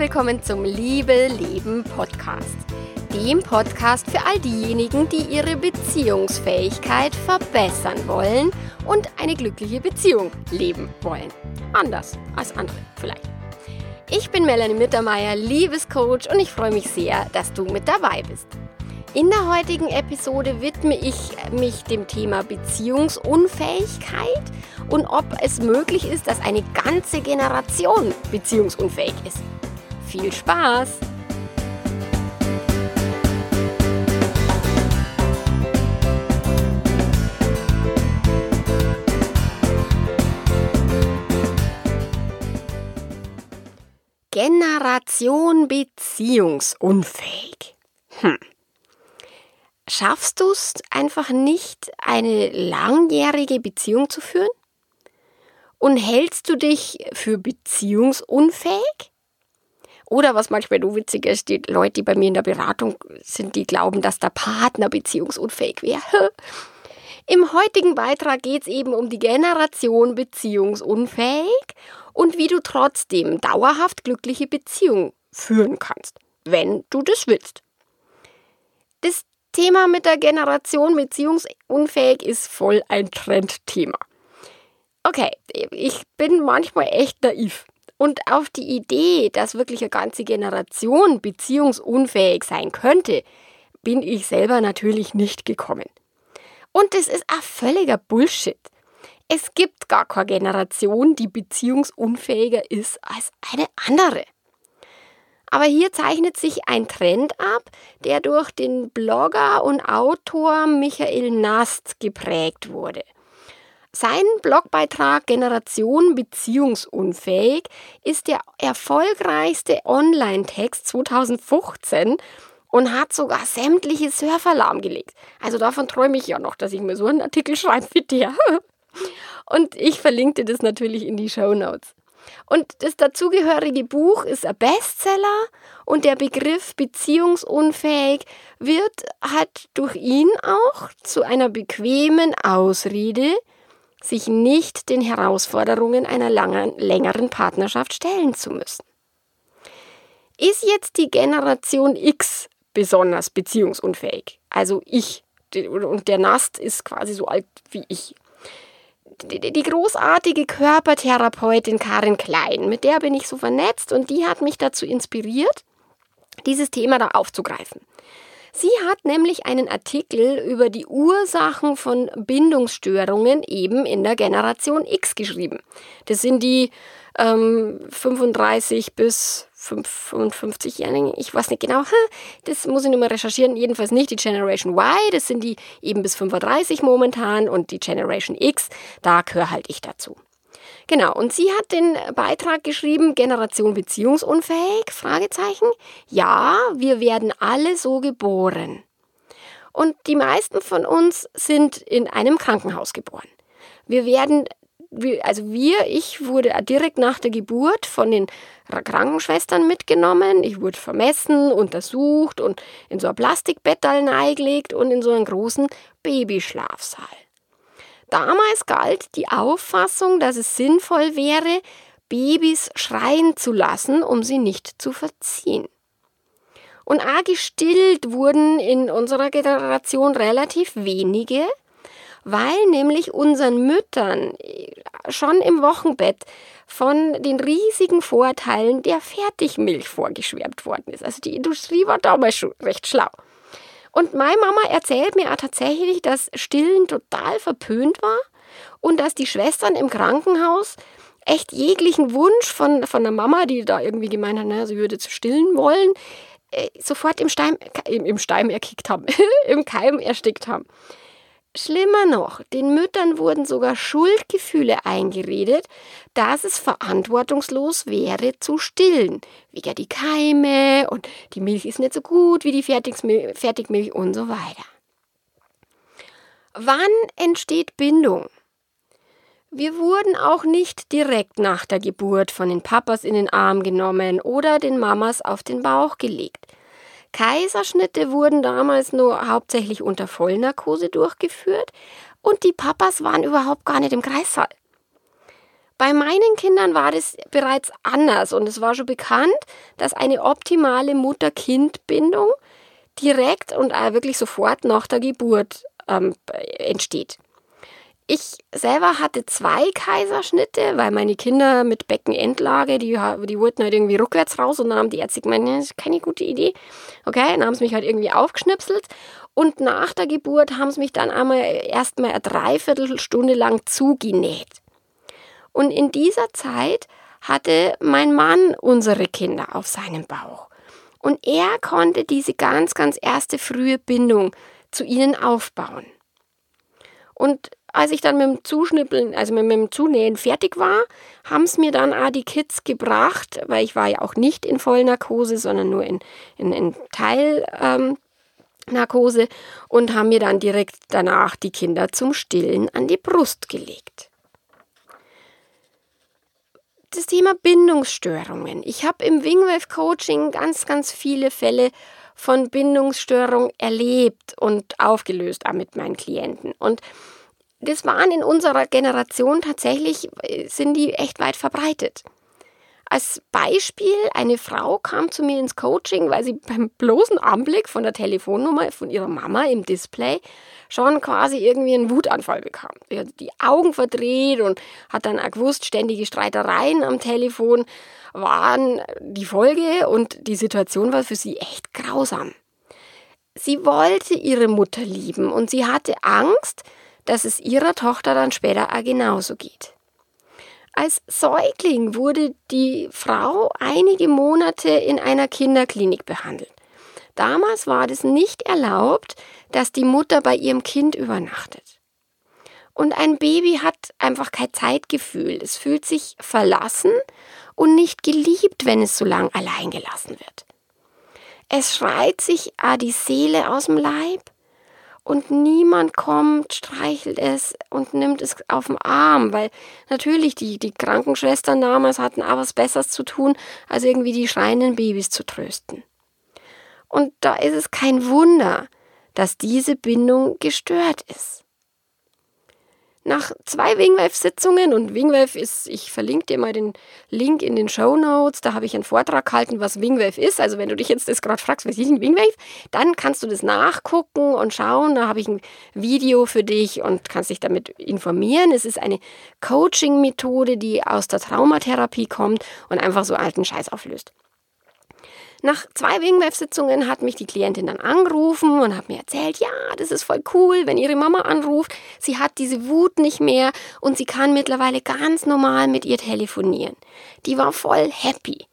willkommen zum Liebe Leben Podcast. Dem Podcast für all diejenigen, die ihre Beziehungsfähigkeit verbessern wollen und eine glückliche Beziehung leben wollen. Anders als andere vielleicht. Ich bin Melanie Mittermeier, Liebescoach und ich freue mich sehr, dass du mit dabei bist. In der heutigen Episode widme ich mich dem Thema Beziehungsunfähigkeit und ob es möglich ist, dass eine ganze Generation beziehungsunfähig ist. Viel Spaß! Generation beziehungsunfähig. Hm. Schaffst du es einfach nicht, eine langjährige Beziehung zu führen? Und hältst du dich für beziehungsunfähig? Oder was manchmal nur witziger ist, die Leute, die bei mir in der Beratung sind, die glauben, dass der Partner beziehungsunfähig wäre. Im heutigen Beitrag geht es eben um die Generation beziehungsunfähig und wie du trotzdem dauerhaft glückliche Beziehungen führen kannst, wenn du das willst. Das Thema mit der Generation beziehungsunfähig ist voll ein Trendthema. Okay, ich bin manchmal echt naiv. Und auf die Idee, dass wirklich eine ganze Generation beziehungsunfähig sein könnte, bin ich selber natürlich nicht gekommen. Und das ist ein völliger Bullshit. Es gibt gar keine Generation, die beziehungsunfähiger ist als eine andere. Aber hier zeichnet sich ein Trend ab, der durch den Blogger und Autor Michael Nast geprägt wurde. Sein Blogbeitrag Generation beziehungsunfähig ist der erfolgreichste Online-Text 2015 und hat sogar sämtliche Surfer lahmgelegt. Also davon träume ich ja noch, dass ich mir so einen Artikel schreibe wie der. Und ich verlinkte das natürlich in die Show Notes. Und das dazugehörige Buch ist ein Bestseller und der Begriff beziehungsunfähig wird halt durch ihn auch zu einer bequemen Ausrede, sich nicht den Herausforderungen einer langen, längeren Partnerschaft stellen zu müssen. Ist jetzt die Generation X besonders beziehungsunfähig? Also ich und der Nast ist quasi so alt wie ich die großartige Körpertherapeutin Karin Klein, mit der bin ich so vernetzt und die hat mich dazu inspiriert, dieses Thema da aufzugreifen. Sie hat nämlich einen Artikel über die Ursachen von Bindungsstörungen eben in der Generation X geschrieben. Das sind die ähm, 35 bis 55-Jährigen, ich weiß nicht genau, das muss ich nur mal recherchieren, jedenfalls nicht die Generation Y, das sind die eben bis 35 momentan und die Generation X, da gehöre halt ich dazu. Genau, und sie hat den Beitrag geschrieben, Generation beziehungsunfähig, Fragezeichen. Ja, wir werden alle so geboren. Und die meisten von uns sind in einem Krankenhaus geboren. Wir werden also wir, ich wurde direkt nach der Geburt von den Krankenschwestern mitgenommen. Ich wurde vermessen, untersucht und in so ein Plastikbettal eingelegt und in so einen großen Babyschlafsaal. Damals galt die Auffassung, dass es sinnvoll wäre, Babys schreien zu lassen, um sie nicht zu verziehen. Und auch gestillt wurden in unserer Generation relativ wenige, weil nämlich unseren Müttern schon im Wochenbett von den riesigen Vorteilen der Fertigmilch vorgeschwärmt worden ist. Also die Industrie war damals schon recht schlau. Und meine Mama erzählt mir auch tatsächlich, dass Stillen total verpönt war und dass die Schwestern im Krankenhaus echt jeglichen Wunsch von, von der Mama, die da irgendwie gemeint hat, naja, sie würde zu stillen wollen, äh, sofort im Stein, im, im Stein erkickt haben, im Keim erstickt haben. Schlimmer noch, den Müttern wurden sogar Schuldgefühle eingeredet, dass es verantwortungslos wäre zu stillen. Wegen die Keime und die Milch ist nicht so gut wie die Fertigmilch, Fertigmilch und so weiter. Wann entsteht Bindung? Wir wurden auch nicht direkt nach der Geburt von den Papas in den Arm genommen oder den Mamas auf den Bauch gelegt. Kaiserschnitte wurden damals nur hauptsächlich unter Vollnarkose durchgeführt und die Papas waren überhaupt gar nicht im Kreissaal. Bei meinen Kindern war das bereits anders und es war schon bekannt, dass eine optimale Mutter-Kind-Bindung direkt und wirklich sofort nach der Geburt ähm, entsteht. Ich selber hatte zwei Kaiserschnitte, weil meine Kinder mit Beckenendlage, die, die wollten halt irgendwie rückwärts raus und dann haben die Ärzte gemeint, das ist keine gute Idee. Okay, dann haben sie mich halt irgendwie aufgeschnipselt und nach der Geburt haben sie mich dann einmal erstmal eine Dreiviertelstunde lang zugenäht. Und in dieser Zeit hatte mein Mann unsere Kinder auf seinem Bauch. Und er konnte diese ganz, ganz erste frühe Bindung zu ihnen aufbauen. Und als ich dann mit dem Zuschnippeln, also mit dem Zunähen fertig war, haben es mir dann auch die Kids gebracht, weil ich war ja auch nicht in Vollnarkose, sondern nur in, in, in Teilnarkose ähm, und haben mir dann direkt danach die Kinder zum Stillen an die Brust gelegt das Thema Bindungsstörungen. Ich habe im Wingwave Coaching ganz, ganz viele Fälle von Bindungsstörung erlebt und aufgelöst mit meinen Klienten. Und das waren in unserer Generation tatsächlich, äh, sind die echt weit verbreitet. Als Beispiel, eine Frau kam zu mir ins Coaching, weil sie beim bloßen Anblick von der Telefonnummer von ihrer Mama im Display schon quasi irgendwie einen Wutanfall bekam. Sie hat die Augen verdreht und hat dann auch gewusst, ständige Streitereien am Telefon waren die Folge und die Situation war für sie echt grausam. Sie wollte ihre Mutter lieben und sie hatte Angst, dass es ihrer Tochter dann später auch genauso geht. Als Säugling wurde die Frau einige Monate in einer Kinderklinik behandelt. Damals war es nicht erlaubt, dass die Mutter bei ihrem Kind übernachtet. Und ein Baby hat einfach kein Zeitgefühl. Es fühlt sich verlassen und nicht geliebt, wenn es so lang allein gelassen wird. Es schreit sich ah, die Seele aus dem Leib und niemand kommt, streichelt es und nimmt es auf den Arm, weil natürlich die, die Krankenschwestern damals hatten auch was Besseres zu tun, als irgendwie die schreienden Babys zu trösten. Und da ist es kein Wunder, dass diese Bindung gestört ist. Nach zwei Wingwave-Sitzungen und Wingwave ist, ich verlinke dir mal den Link in den Show Notes, da habe ich einen Vortrag gehalten, was Wingwave ist. Also wenn du dich jetzt das gerade fragst, was ist ein Wingwave, dann kannst du das nachgucken und schauen. Da habe ich ein Video für dich und kannst dich damit informieren. Es ist eine Coaching-Methode, die aus der Traumatherapie kommt und einfach so alten Scheiß auflöst. Nach zwei Wingwave-Sitzungen hat mich die Klientin dann angerufen und hat mir erzählt, ja, das ist voll cool, wenn ihre Mama anruft. Sie hat diese Wut nicht mehr und sie kann mittlerweile ganz normal mit ihr telefonieren. Die war voll happy.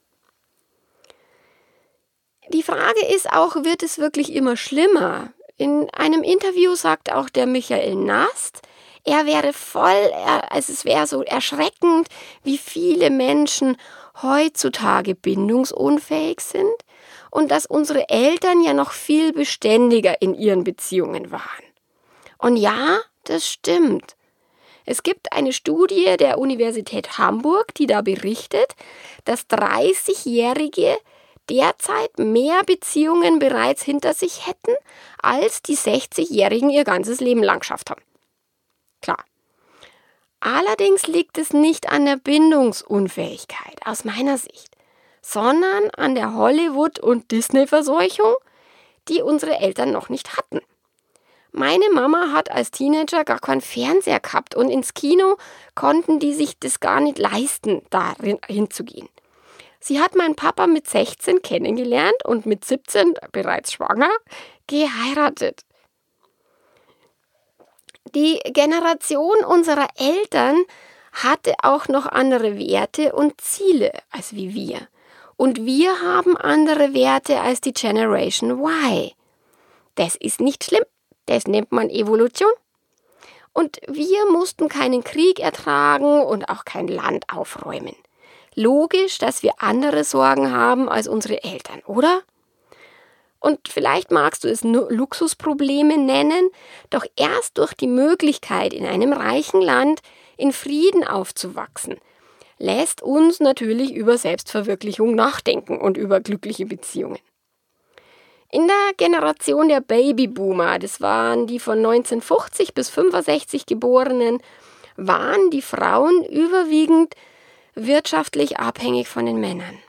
Die Frage ist auch, wird es wirklich immer schlimmer? In einem Interview sagt auch der Michael Nast, er wäre voll, also es wäre so erschreckend, wie viele Menschen heutzutage bindungsunfähig sind und dass unsere Eltern ja noch viel beständiger in ihren Beziehungen waren. Und ja, das stimmt. Es gibt eine Studie der Universität Hamburg, die da berichtet, dass 30-Jährige derzeit mehr Beziehungen bereits hinter sich hätten, als die 60-Jährigen ihr ganzes Leben lang geschafft haben. Klar, Allerdings liegt es nicht an der Bindungsunfähigkeit aus meiner Sicht, sondern an der Hollywood- und Disney-Verseuchung, die unsere Eltern noch nicht hatten. Meine Mama hat als Teenager gar keinen Fernseher gehabt und ins Kino konnten die sich das gar nicht leisten, da hinzugehen. Sie hat meinen Papa mit 16 kennengelernt und mit 17 bereits schwanger geheiratet. Die Generation unserer Eltern hatte auch noch andere Werte und Ziele als wie wir. Und wir haben andere Werte als die Generation Y. Das ist nicht schlimm. Das nennt man Evolution. Und wir mussten keinen Krieg ertragen und auch kein Land aufräumen. Logisch, dass wir andere Sorgen haben als unsere Eltern, oder? Und vielleicht magst du es Luxusprobleme nennen, doch erst durch die Möglichkeit, in einem reichen Land in Frieden aufzuwachsen, lässt uns natürlich über Selbstverwirklichung nachdenken und über glückliche Beziehungen. In der Generation der Babyboomer, das waren die von 1950 bis 65 Geborenen, waren die Frauen überwiegend wirtschaftlich abhängig von den Männern.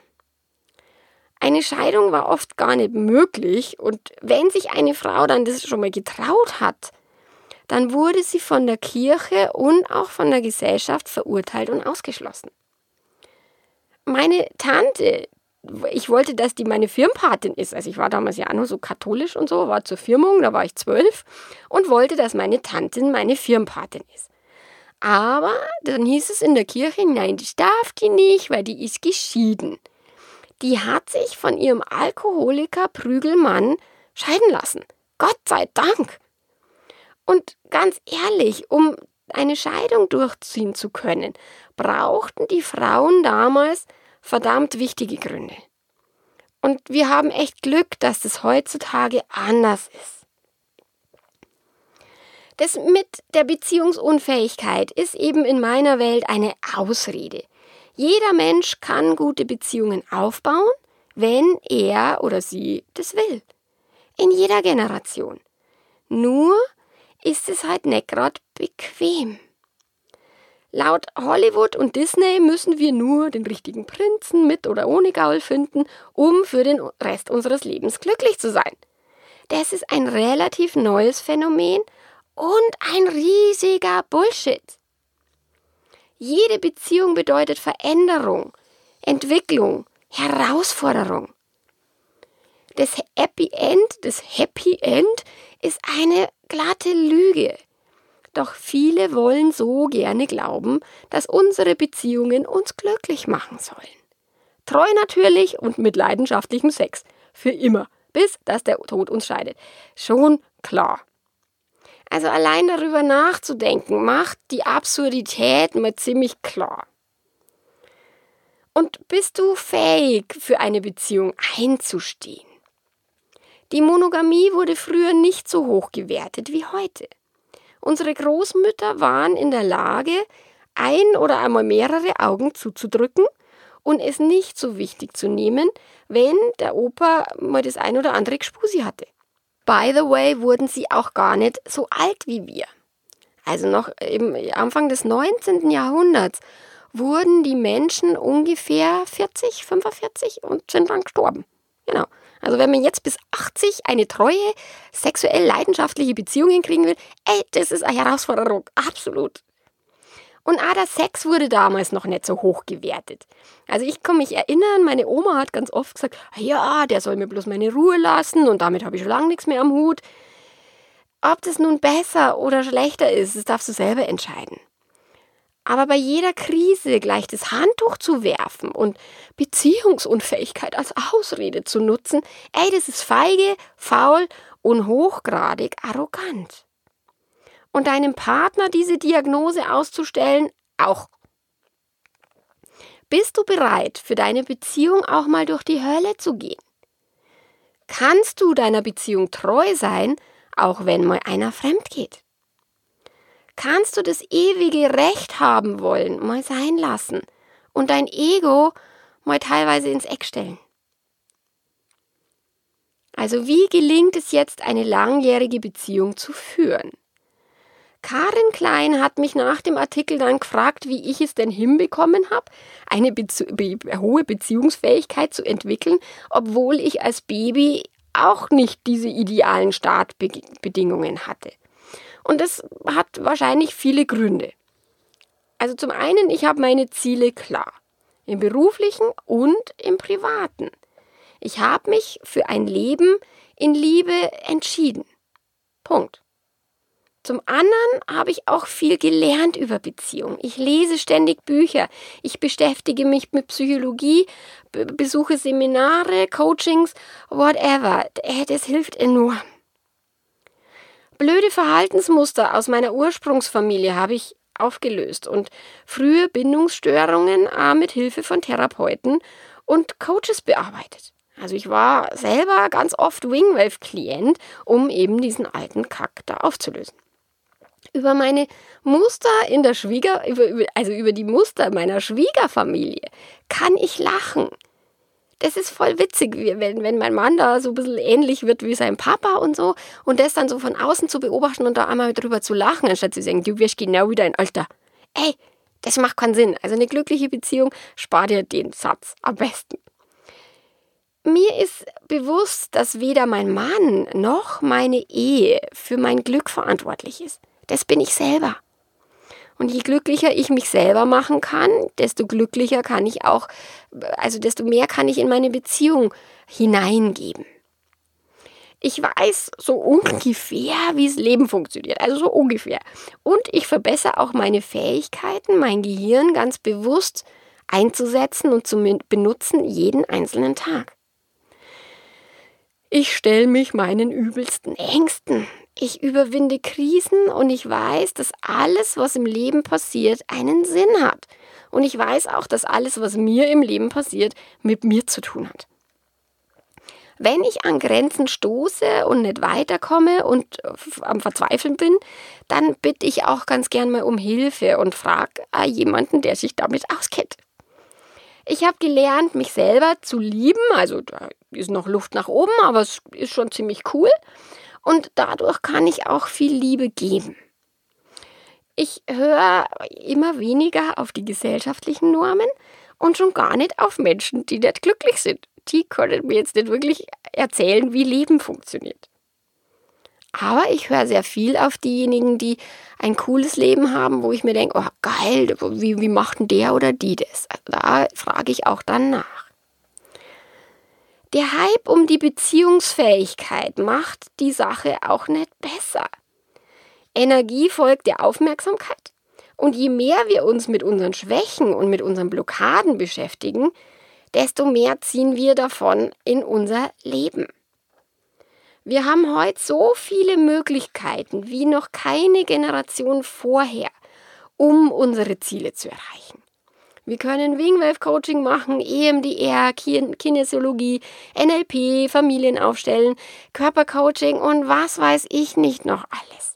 Eine Scheidung war oft gar nicht möglich und wenn sich eine Frau dann das schon mal getraut hat, dann wurde sie von der Kirche und auch von der Gesellschaft verurteilt und ausgeschlossen. Meine Tante, ich wollte, dass die meine Firmpatin ist. Also ich war damals ja auch nur so katholisch und so, war zur Firmung, da war ich zwölf und wollte, dass meine Tante meine Firmpatin ist. Aber dann hieß es in der Kirche, nein, das darf die nicht, weil die ist geschieden. Die hat sich von ihrem Alkoholiker Prügelmann scheiden lassen. Gott sei Dank. Und ganz ehrlich, um eine Scheidung durchziehen zu können, brauchten die Frauen damals verdammt wichtige Gründe. Und wir haben echt Glück, dass das heutzutage anders ist. Das mit der Beziehungsunfähigkeit ist eben in meiner Welt eine Ausrede. Jeder Mensch kann gute Beziehungen aufbauen, wenn er oder sie das will. In jeder Generation. Nur ist es halt nicht bequem. Laut Hollywood und Disney müssen wir nur den richtigen Prinzen mit oder ohne Gaul finden, um für den Rest unseres Lebens glücklich zu sein. Das ist ein relativ neues Phänomen und ein riesiger Bullshit. Jede Beziehung bedeutet Veränderung, Entwicklung, Herausforderung. Das Happy End, das Happy End ist eine glatte Lüge. Doch viele wollen so gerne glauben, dass unsere Beziehungen uns glücklich machen sollen. Treu natürlich und mit leidenschaftlichem Sex. Für immer, bis dass der Tod uns scheidet. Schon klar. Also allein darüber nachzudenken, macht die Absurdität mal ziemlich klar. Und bist du fähig, für eine Beziehung einzustehen? Die Monogamie wurde früher nicht so hoch gewertet wie heute. Unsere Großmütter waren in der Lage, ein oder einmal mehrere Augen zuzudrücken und es nicht so wichtig zu nehmen, wenn der Opa mal das ein oder andere Gspusi hatte. By the way, wurden sie auch gar nicht so alt wie wir. Also noch im Anfang des 19. Jahrhunderts wurden die Menschen ungefähr 40, 45 und sind dann gestorben. Genau. Also wenn man jetzt bis 80 eine treue, sexuell leidenschaftliche Beziehung hinkriegen will, ey, das ist eine Herausforderung. Absolut. Und auch der Sex wurde damals noch nicht so hoch gewertet. Also ich kann mich erinnern, meine Oma hat ganz oft gesagt, ah ja, der soll mir bloß meine Ruhe lassen und damit habe ich schon lange nichts mehr am Hut. Ob das nun besser oder schlechter ist, das darfst du selber entscheiden. Aber bei jeder Krise gleich das Handtuch zu werfen und Beziehungsunfähigkeit als Ausrede zu nutzen, ey, das ist feige, faul und hochgradig arrogant und deinem Partner diese Diagnose auszustellen auch. Bist du bereit, für deine Beziehung auch mal durch die Hölle zu gehen? Kannst du deiner Beziehung treu sein, auch wenn mal einer fremd geht? Kannst du das ewige Recht haben wollen, mal sein lassen und dein Ego mal teilweise ins Eck stellen? Also wie gelingt es jetzt, eine langjährige Beziehung zu führen? Karin Klein hat mich nach dem Artikel dann gefragt, wie ich es denn hinbekommen habe, eine Bezie be hohe Beziehungsfähigkeit zu entwickeln, obwohl ich als Baby auch nicht diese idealen Startbedingungen hatte. Und das hat wahrscheinlich viele Gründe. Also zum einen, ich habe meine Ziele klar, im beruflichen und im privaten. Ich habe mich für ein Leben in Liebe entschieden. Punkt. Zum anderen habe ich auch viel gelernt über Beziehungen. Ich lese ständig Bücher. Ich beschäftige mich mit Psychologie, besuche Seminare, Coachings, whatever. Äh, das hilft enorm. Blöde Verhaltensmuster aus meiner Ursprungsfamilie habe ich aufgelöst und frühe Bindungsstörungen äh, mit Hilfe von Therapeuten und Coaches bearbeitet. Also ich war selber ganz oft Wingwave-Klient, um eben diesen alten Kack da aufzulösen über meine Muster in der Schwieger, über, also über die Muster meiner Schwiegerfamilie, kann ich lachen. Das ist voll witzig, wenn, wenn mein Mann da so ein bisschen ähnlich wird wie sein Papa und so und das dann so von außen zu beobachten und da einmal drüber zu lachen, anstatt zu sagen, du wirst genau wie dein Alter. ey, das macht keinen Sinn. Also eine glückliche Beziehung spart dir den Satz am besten. Mir ist bewusst, dass weder mein Mann noch meine Ehe für mein Glück verantwortlich ist. Das bin ich selber. Und je glücklicher ich mich selber machen kann, desto glücklicher kann ich auch, also desto mehr kann ich in meine Beziehung hineingeben. Ich weiß so ungefähr, wie das Leben funktioniert. Also so ungefähr. Und ich verbessere auch meine Fähigkeiten, mein Gehirn ganz bewusst einzusetzen und zu benutzen jeden einzelnen Tag. Ich stelle mich meinen übelsten Ängsten. Ich überwinde Krisen und ich weiß, dass alles, was im Leben passiert, einen Sinn hat. Und ich weiß auch, dass alles, was mir im Leben passiert, mit mir zu tun hat. Wenn ich an Grenzen stoße und nicht weiterkomme und am Verzweifeln bin, dann bitte ich auch ganz gern mal um Hilfe und frage äh, jemanden, der sich damit auskennt. Ich habe gelernt, mich selber zu lieben. Also da ist noch Luft nach oben, aber es ist schon ziemlich cool. Und dadurch kann ich auch viel Liebe geben. Ich höre immer weniger auf die gesellschaftlichen Normen und schon gar nicht auf Menschen, die nicht glücklich sind die können mir jetzt nicht wirklich erzählen, wie Leben funktioniert. Aber ich höre sehr viel auf diejenigen, die ein cooles Leben haben, wo ich mir denke, oh geil, wie, wie macht denn der oder die das? Da frage ich auch dann nach. Der Hype um die Beziehungsfähigkeit macht die Sache auch nicht besser. Energie folgt der Aufmerksamkeit. Und je mehr wir uns mit unseren Schwächen und mit unseren Blockaden beschäftigen, desto mehr ziehen wir davon in unser Leben. Wir haben heute so viele Möglichkeiten wie noch keine Generation vorher, um unsere Ziele zu erreichen. Wir können Wingwave Coaching machen, EMDR, Kinesiologie, NLP, Familien aufstellen, Körpercoaching und was weiß ich nicht noch alles.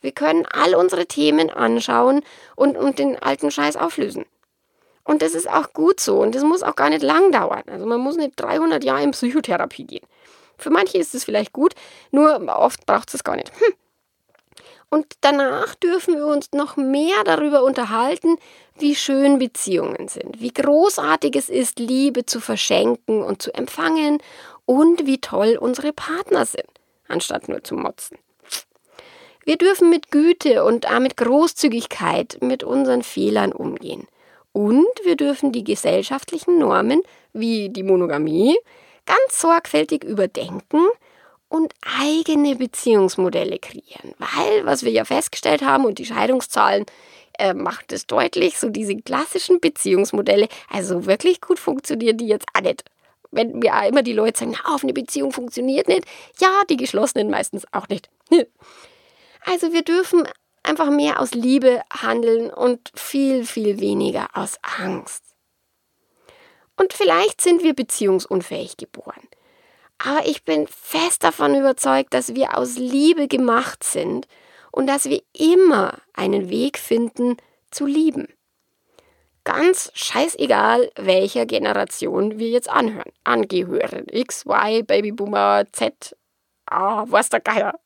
Wir können all unsere Themen anschauen und, und den alten Scheiß auflösen. Und das ist auch gut so und das muss auch gar nicht lang dauern. Also man muss nicht 300 Jahre in Psychotherapie gehen. Für manche ist es vielleicht gut, nur oft braucht es gar nicht. Hm. Und danach dürfen wir uns noch mehr darüber unterhalten, wie schön Beziehungen sind, wie großartig es ist, Liebe zu verschenken und zu empfangen und wie toll unsere Partner sind, anstatt nur zu motzen. Wir dürfen mit Güte und mit Großzügigkeit mit unseren Fehlern umgehen. Und wir dürfen die gesellschaftlichen Normen wie die Monogamie ganz sorgfältig überdenken und eigene Beziehungsmodelle kreieren. Weil, was wir ja festgestellt haben und die Scheidungszahlen äh, macht es deutlich, so diese klassischen Beziehungsmodelle, also wirklich gut funktionieren die jetzt auch nicht. Wenn mir immer die Leute sagen, na, auf eine Beziehung funktioniert nicht, ja, die geschlossenen meistens auch nicht. Also wir dürfen einfach mehr aus Liebe handeln und viel, viel weniger aus Angst. Und vielleicht sind wir beziehungsunfähig geboren. Aber ich bin fest davon überzeugt, dass wir aus Liebe gemacht sind und dass wir immer einen Weg finden zu lieben. Ganz scheißegal, welcher Generation wir jetzt anhören, angehören. X, Y, Babyboomer, Z, ah, was der Geier.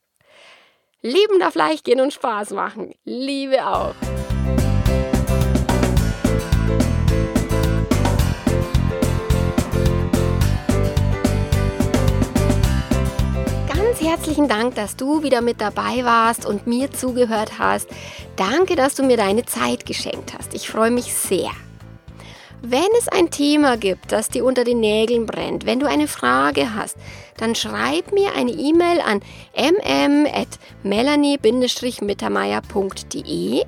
Leben darf leicht gehen und Spaß machen. Liebe auch. Ganz herzlichen Dank, dass du wieder mit dabei warst und mir zugehört hast. Danke, dass du mir deine Zeit geschenkt hast. Ich freue mich sehr. Wenn es ein Thema gibt, das dir unter den Nägeln brennt, wenn du eine Frage hast, dann schreib mir eine E-Mail an mm.melanie-mittermeier.de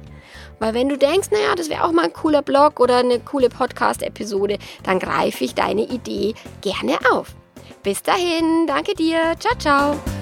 weil wenn du denkst, naja, das wäre auch mal ein cooler Blog oder eine coole Podcast-Episode, dann greife ich deine Idee gerne auf. Bis dahin, danke dir, ciao, ciao.